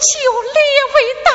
就列位大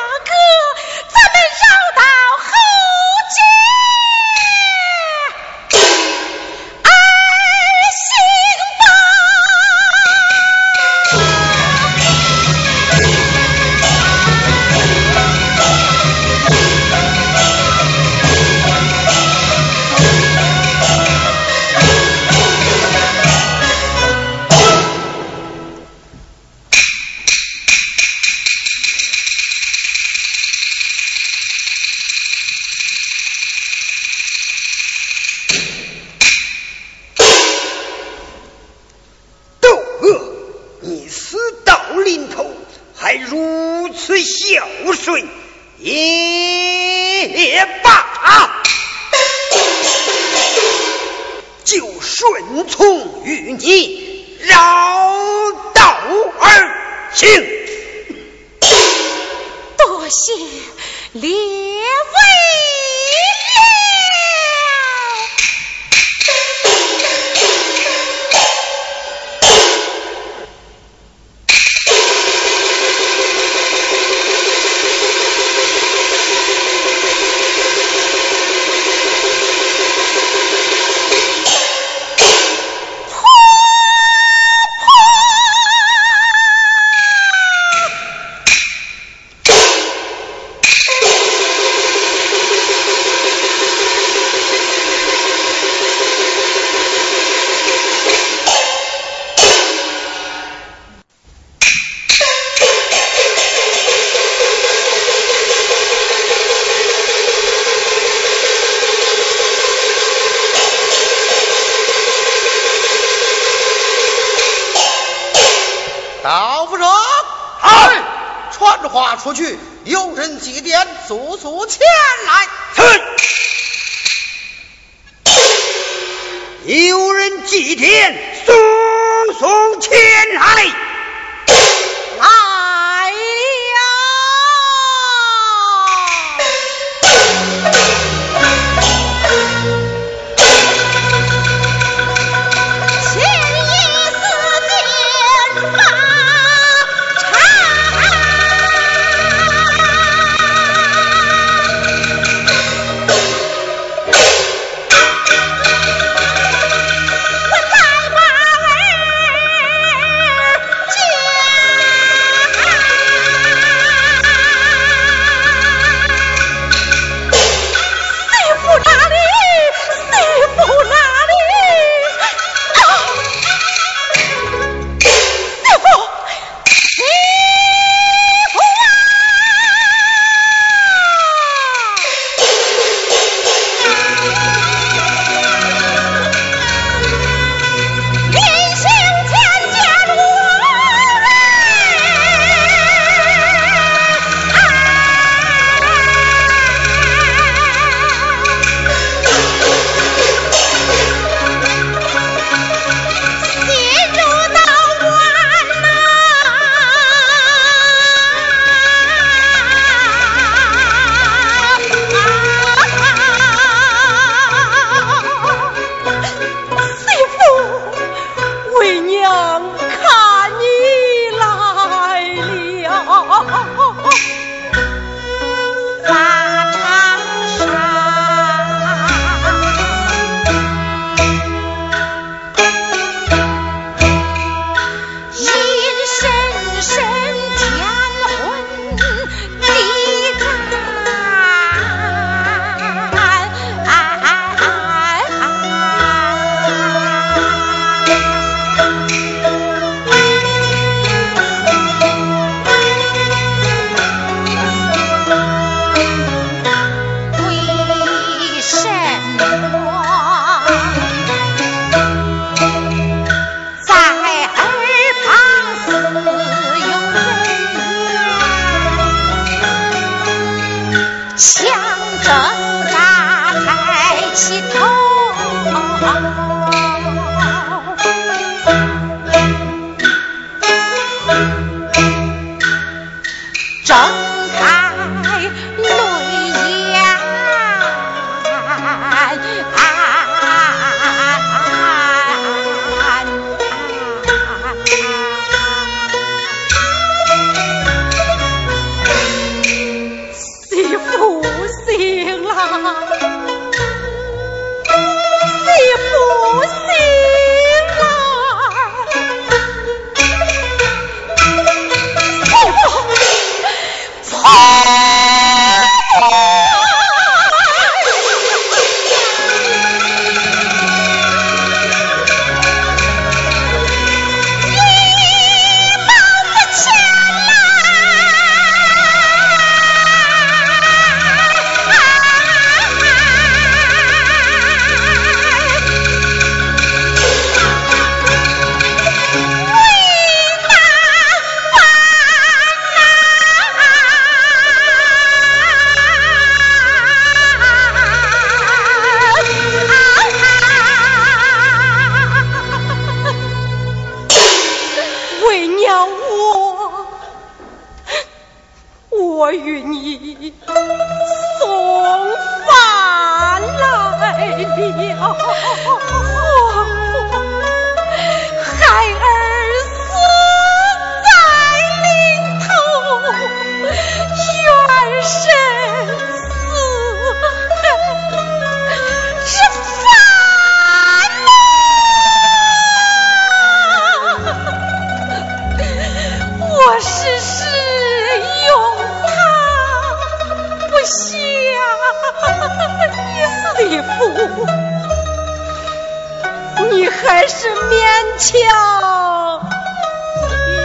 你还是勉强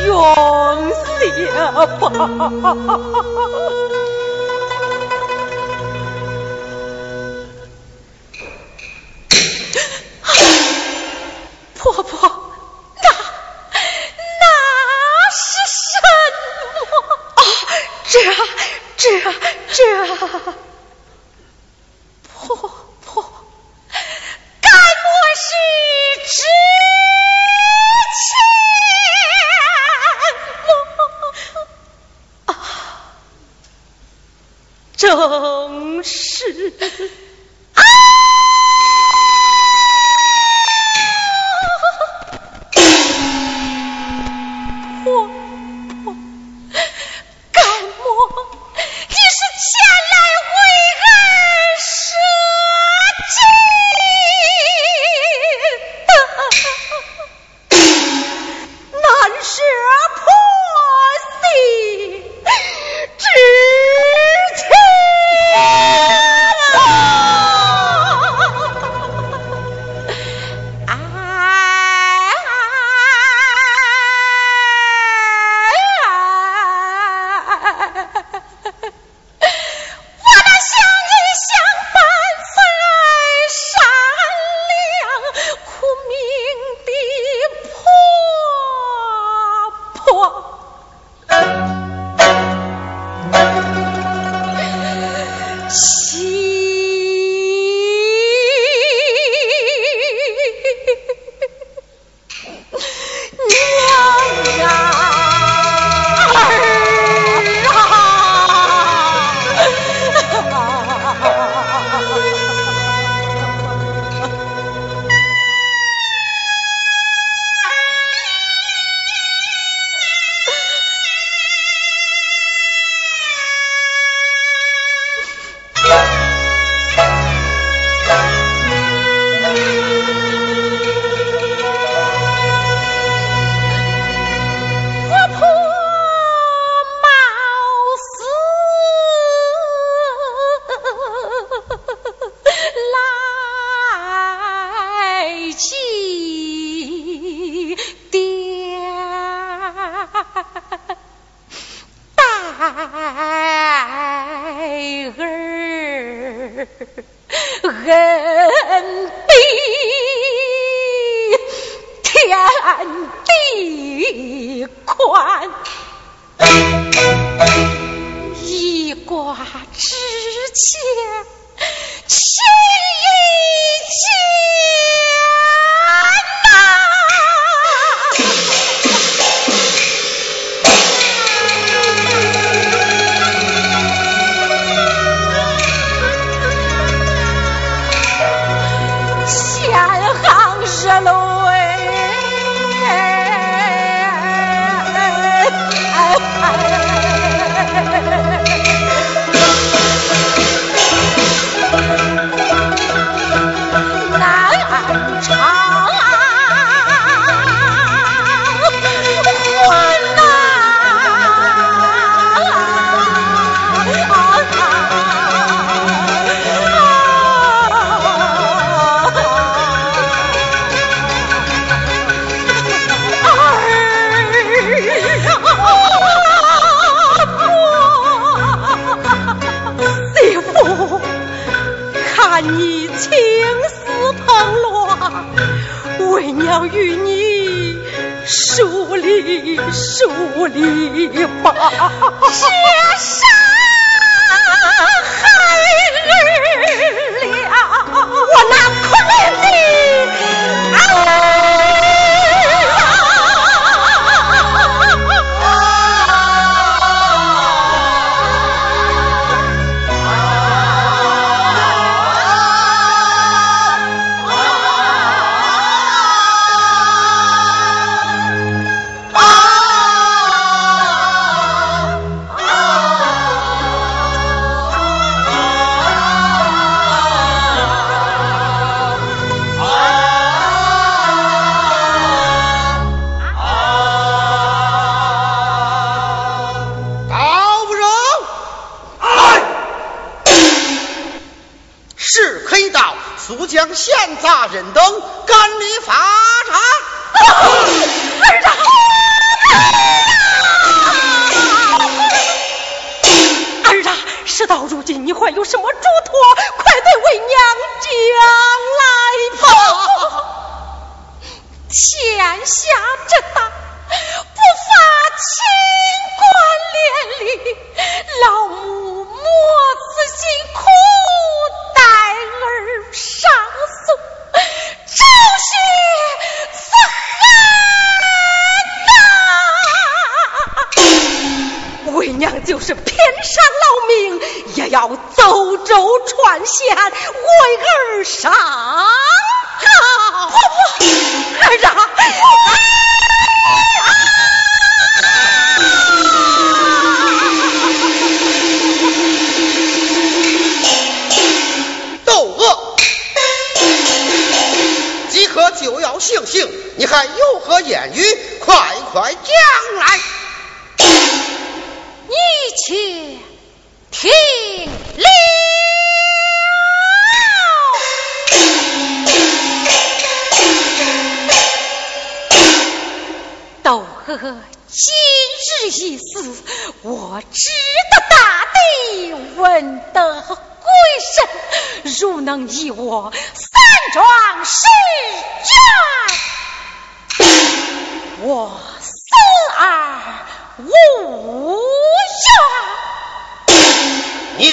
用些吧。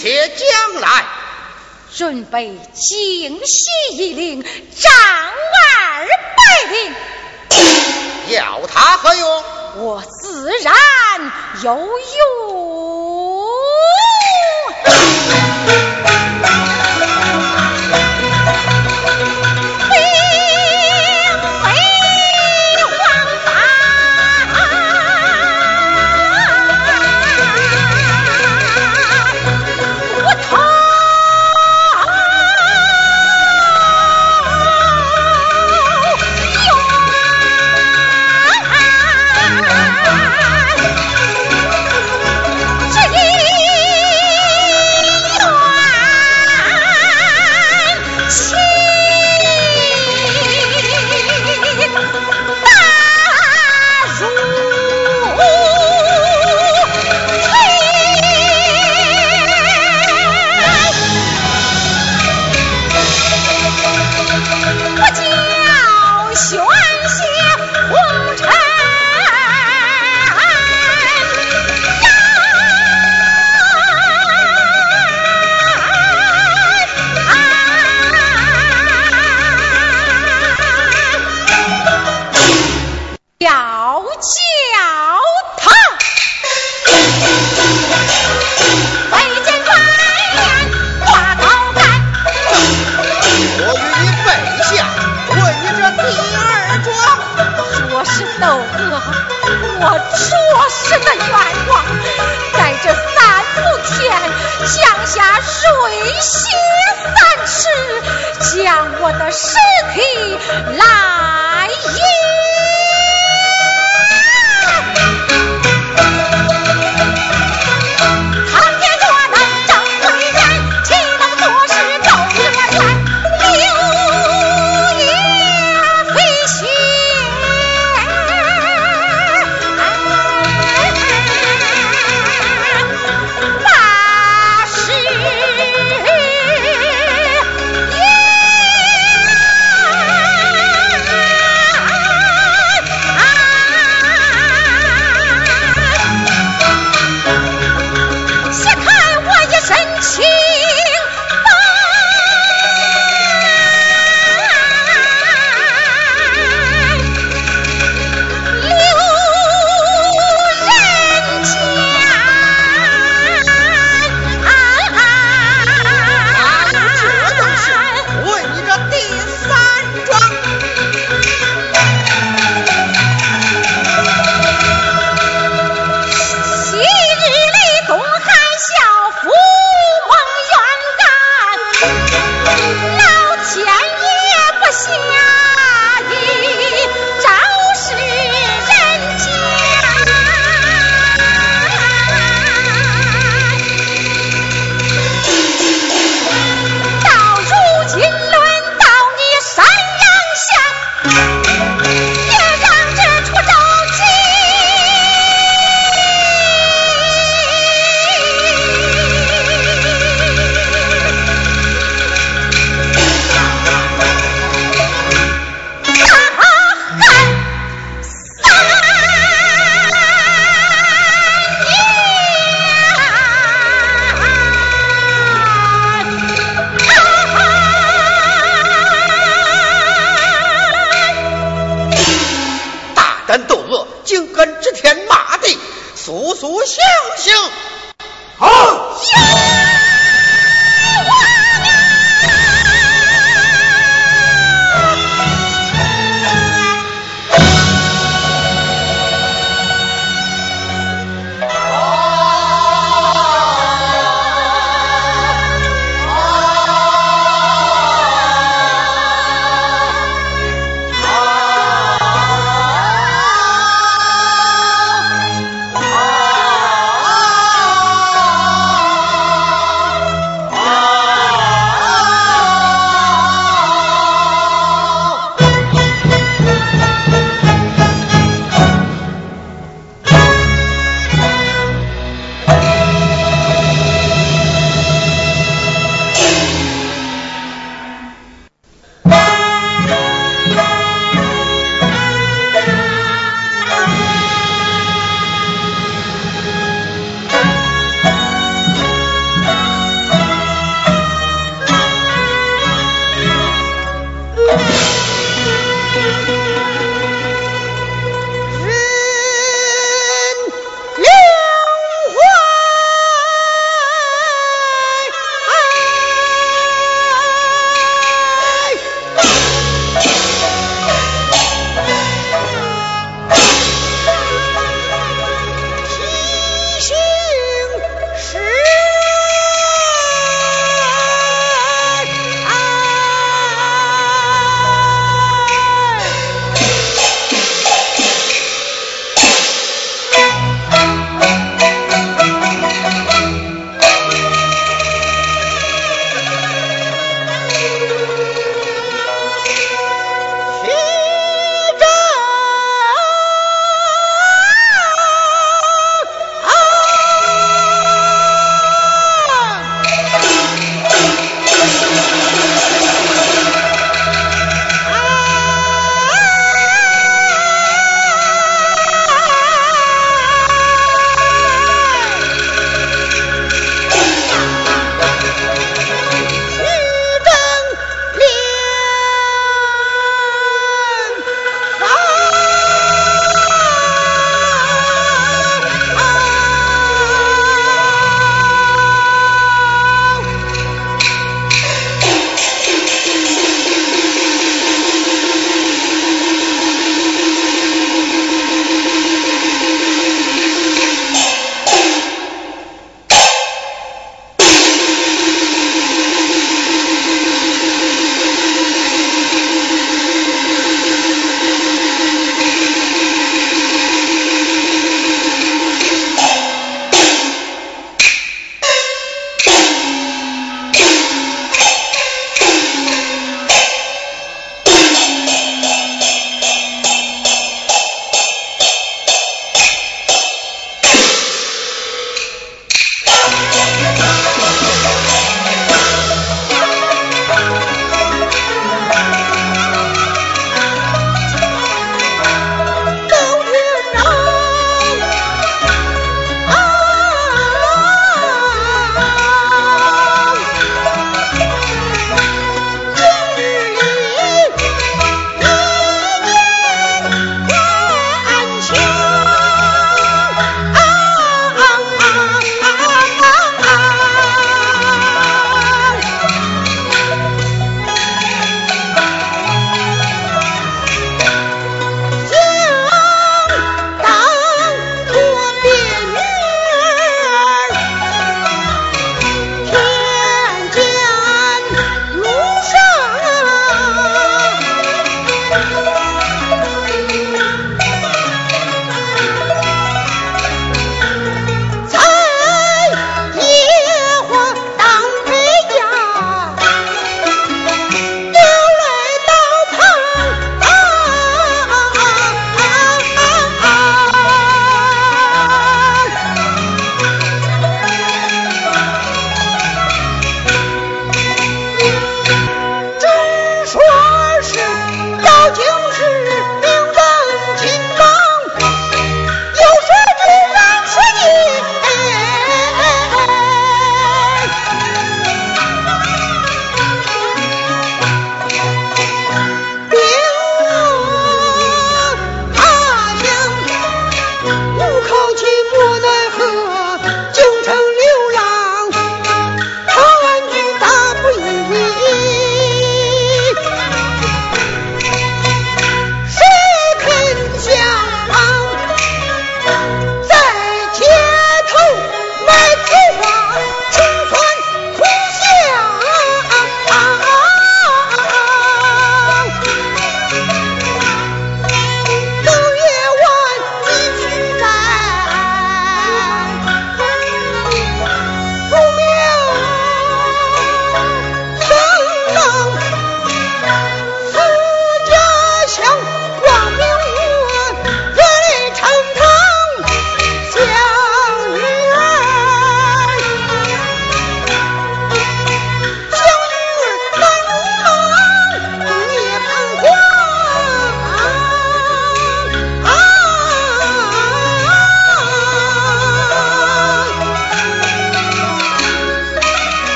且将来，准备惊喜一领，张二百领。要他何用？我自然有用。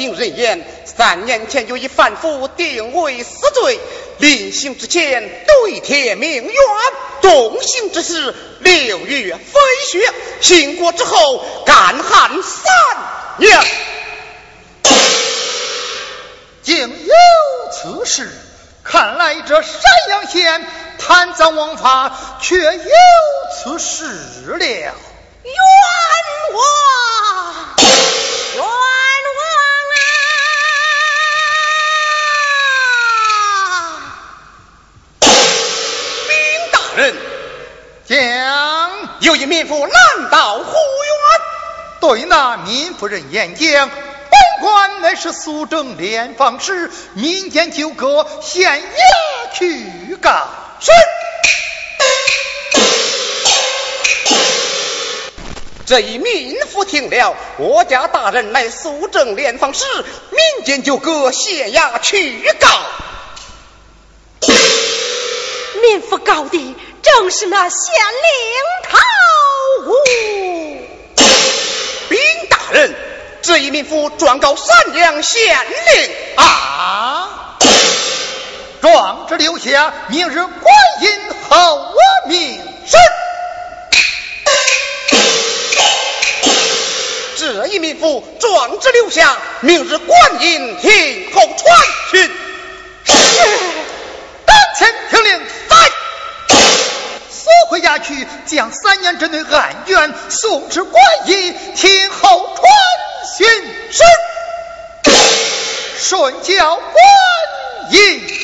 听人言，三年前有一犯夫定为死罪，临刑之前对天鸣冤，动刑之时六月飞雪，行过之后干旱三年，竟有此事！看来这山阳县贪赃枉法，却有此事了，冤枉！人，将有一民妇拦道呼冤，对那民妇人言讲。本官乃是苏正连房时民间纠葛，县衙去告身。这一民妇听了，我家大人乃苏正连房时民间纠葛，县衙去告。民夫告的正是那县令头胡禀大人这一民夫状告三娘县令啊。壮志留下明日观音好我名声这一民夫壮志留下明日观音听候传讯。当前听令，在速回家去，将三年之内案卷送至官驿，听候传讯。是顺教官驿。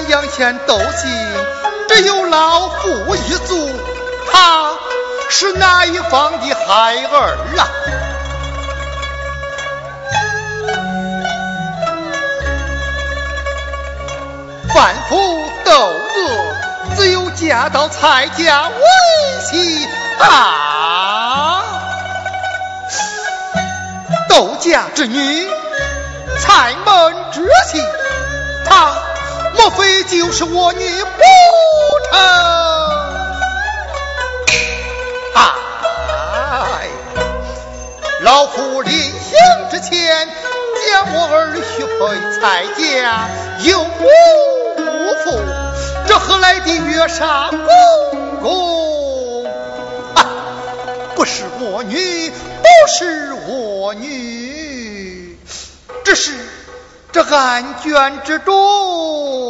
这山阳县斗姓只有老妇一族，他是哪一方的孩儿啊？反腐斗恶，只有嫁到蔡家为妻啊！窦家之女，蔡门之妻，莫非就是我女不成？哎，老夫临行之前，将我儿许配蔡家，有无？父，这何来的月杀公公？啊，不是我女，不是我女，只是这案卷之中。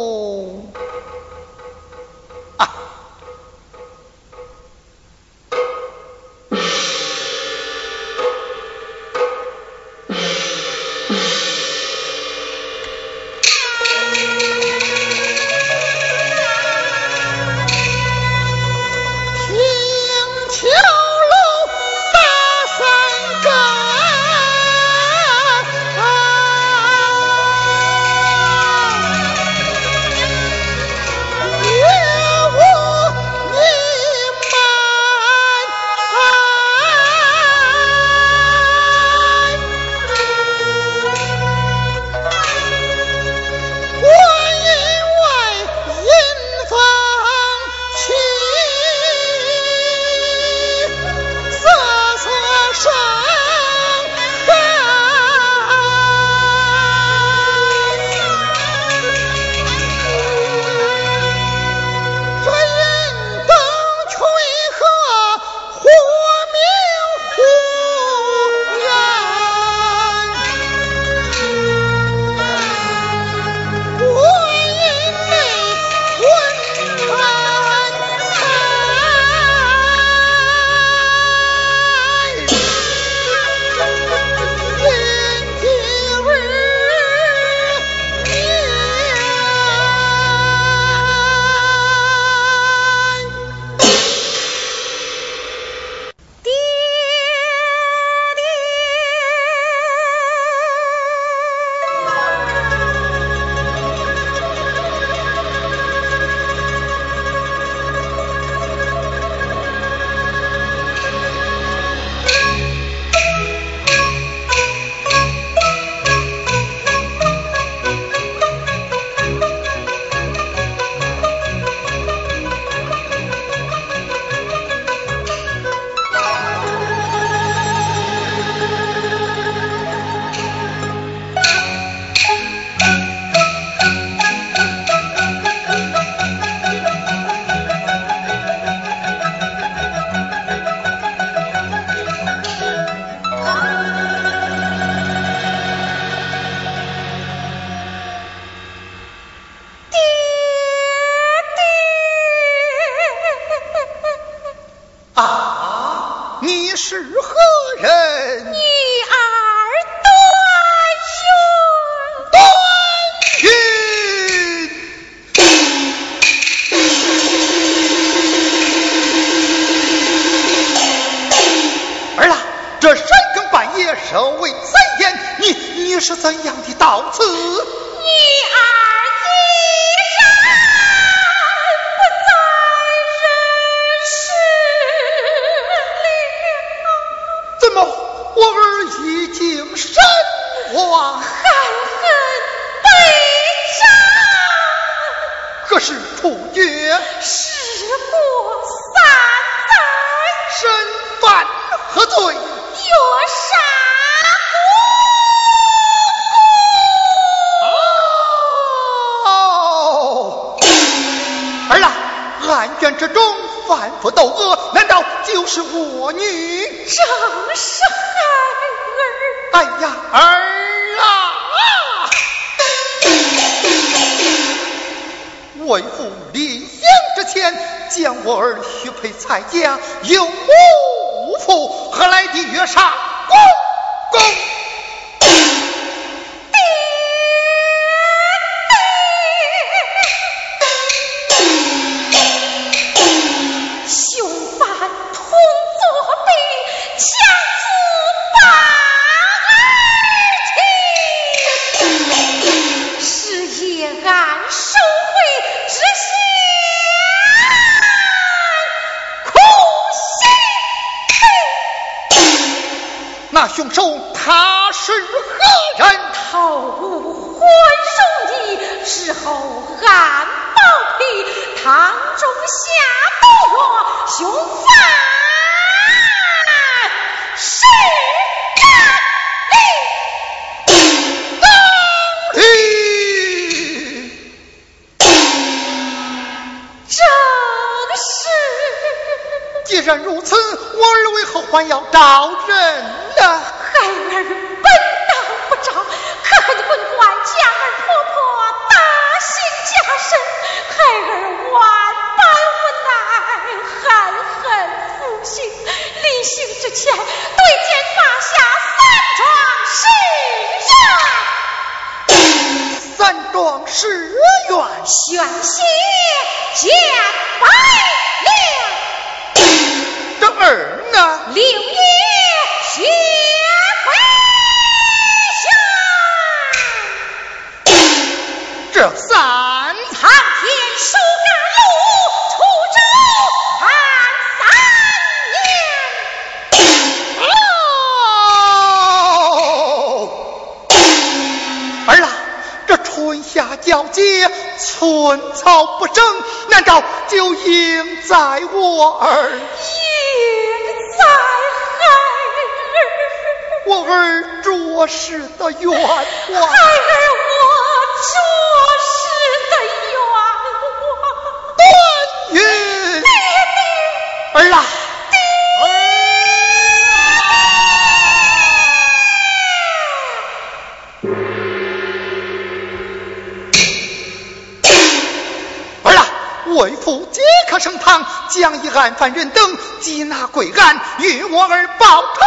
为父即刻升堂将一案犯人等缉拿归案与我儿报仇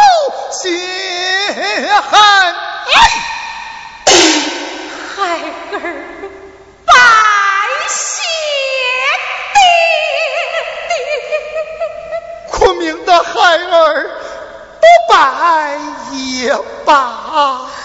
雪恨孩儿拜谢爹爹昆明的孩儿不拜也罢。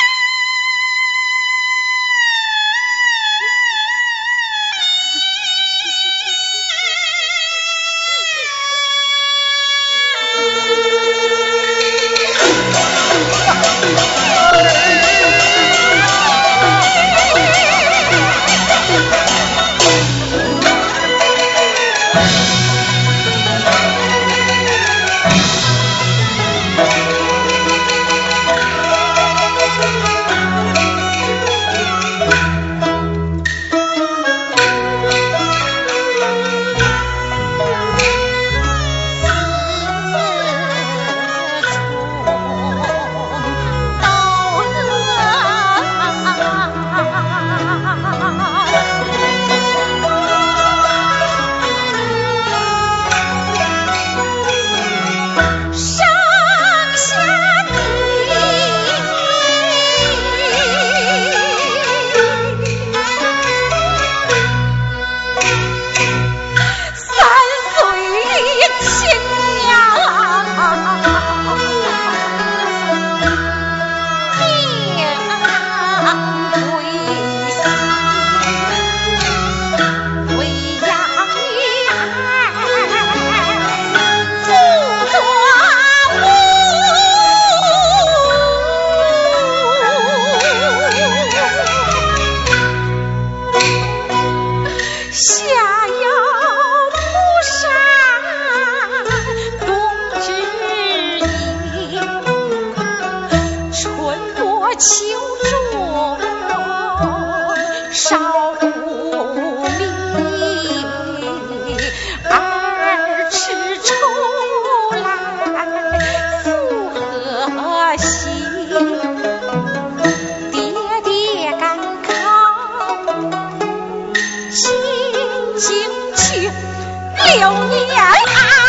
行去六年。